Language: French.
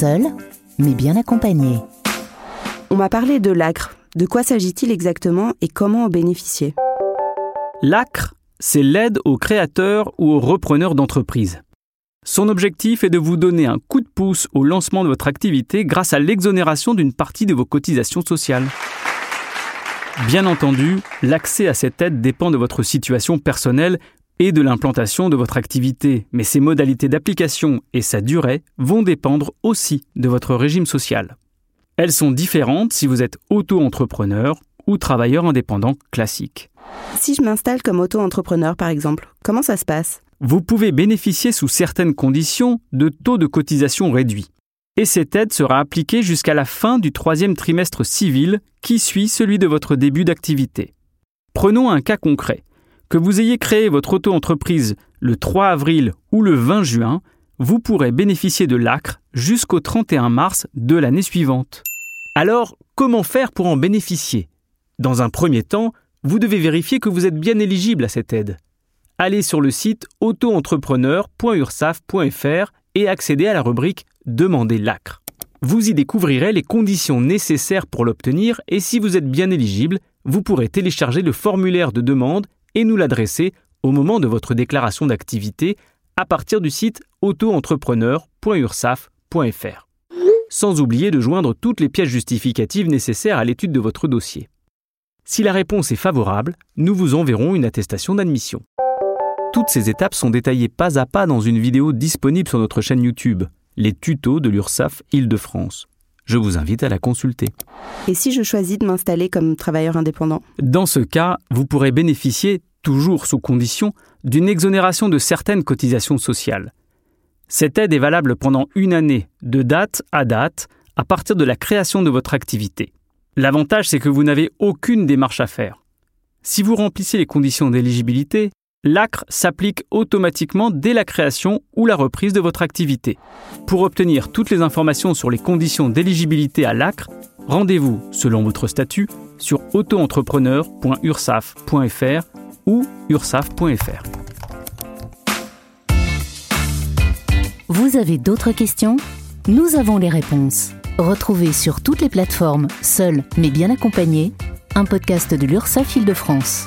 seul, mais bien accompagné. On m'a parlé de l'ACRE. De quoi s'agit-il exactement et comment en bénéficier? L'ACRE, c'est l'aide aux créateurs ou aux repreneurs d'entreprise. Son objectif est de vous donner un coup de pouce au lancement de votre activité grâce à l'exonération d'une partie de vos cotisations sociales. Bien entendu, l'accès à cette aide dépend de votre situation personnelle et de l'implantation de votre activité, mais ses modalités d'application et sa durée vont dépendre aussi de votre régime social. Elles sont différentes si vous êtes auto-entrepreneur ou travailleur indépendant classique. Si je m'installe comme auto-entrepreneur par exemple, comment ça se passe? Vous pouvez bénéficier sous certaines conditions de taux de cotisation réduits. Et cette aide sera appliquée jusqu'à la fin du troisième trimestre civil qui suit celui de votre début d'activité. Prenons un cas concret. Que vous ayez créé votre auto-entreprise le 3 avril ou le 20 juin, vous pourrez bénéficier de l'ACRE jusqu'au 31 mars de l'année suivante. Alors, comment faire pour en bénéficier? Dans un premier temps, vous devez vérifier que vous êtes bien éligible à cette aide. Allez sur le site auto-entrepreneur.ursaf.fr et accédez à la rubrique Demandez l'ACRE. Vous y découvrirez les conditions nécessaires pour l'obtenir et si vous êtes bien éligible, vous pourrez télécharger le formulaire de demande et nous l'adresser au moment de votre déclaration d'activité à partir du site auto-entrepreneur.ursaf.fr. Sans oublier de joindre toutes les pièces justificatives nécessaires à l'étude de votre dossier. Si la réponse est favorable, nous vous enverrons une attestation d'admission. Toutes ces étapes sont détaillées pas à pas dans une vidéo disponible sur notre chaîne YouTube, les tutos de l'URSAF Île-de-France. Je vous invite à la consulter. Et si je choisis de m'installer comme travailleur indépendant? Dans ce cas, vous pourrez bénéficier, toujours sous condition, d'une exonération de certaines cotisations sociales. Cette aide est valable pendant une année, de date à date, à partir de la création de votre activité. L'avantage, c'est que vous n'avez aucune démarche à faire. Si vous remplissez les conditions d'éligibilité, l'ACRE s'applique automatiquement dès la création ou la reprise de votre activité. Pour obtenir toutes les informations sur les conditions d'éligibilité à l'ACRE, rendez-vous, selon votre statut, sur autoentrepreneur.ursaf.fr ou ursaf.fr. Vous avez d'autres questions? Nous avons les réponses. Retrouvez sur toutes les plateformes, seul mais bien accompagné, un podcast de l'URSAF Île-de-France.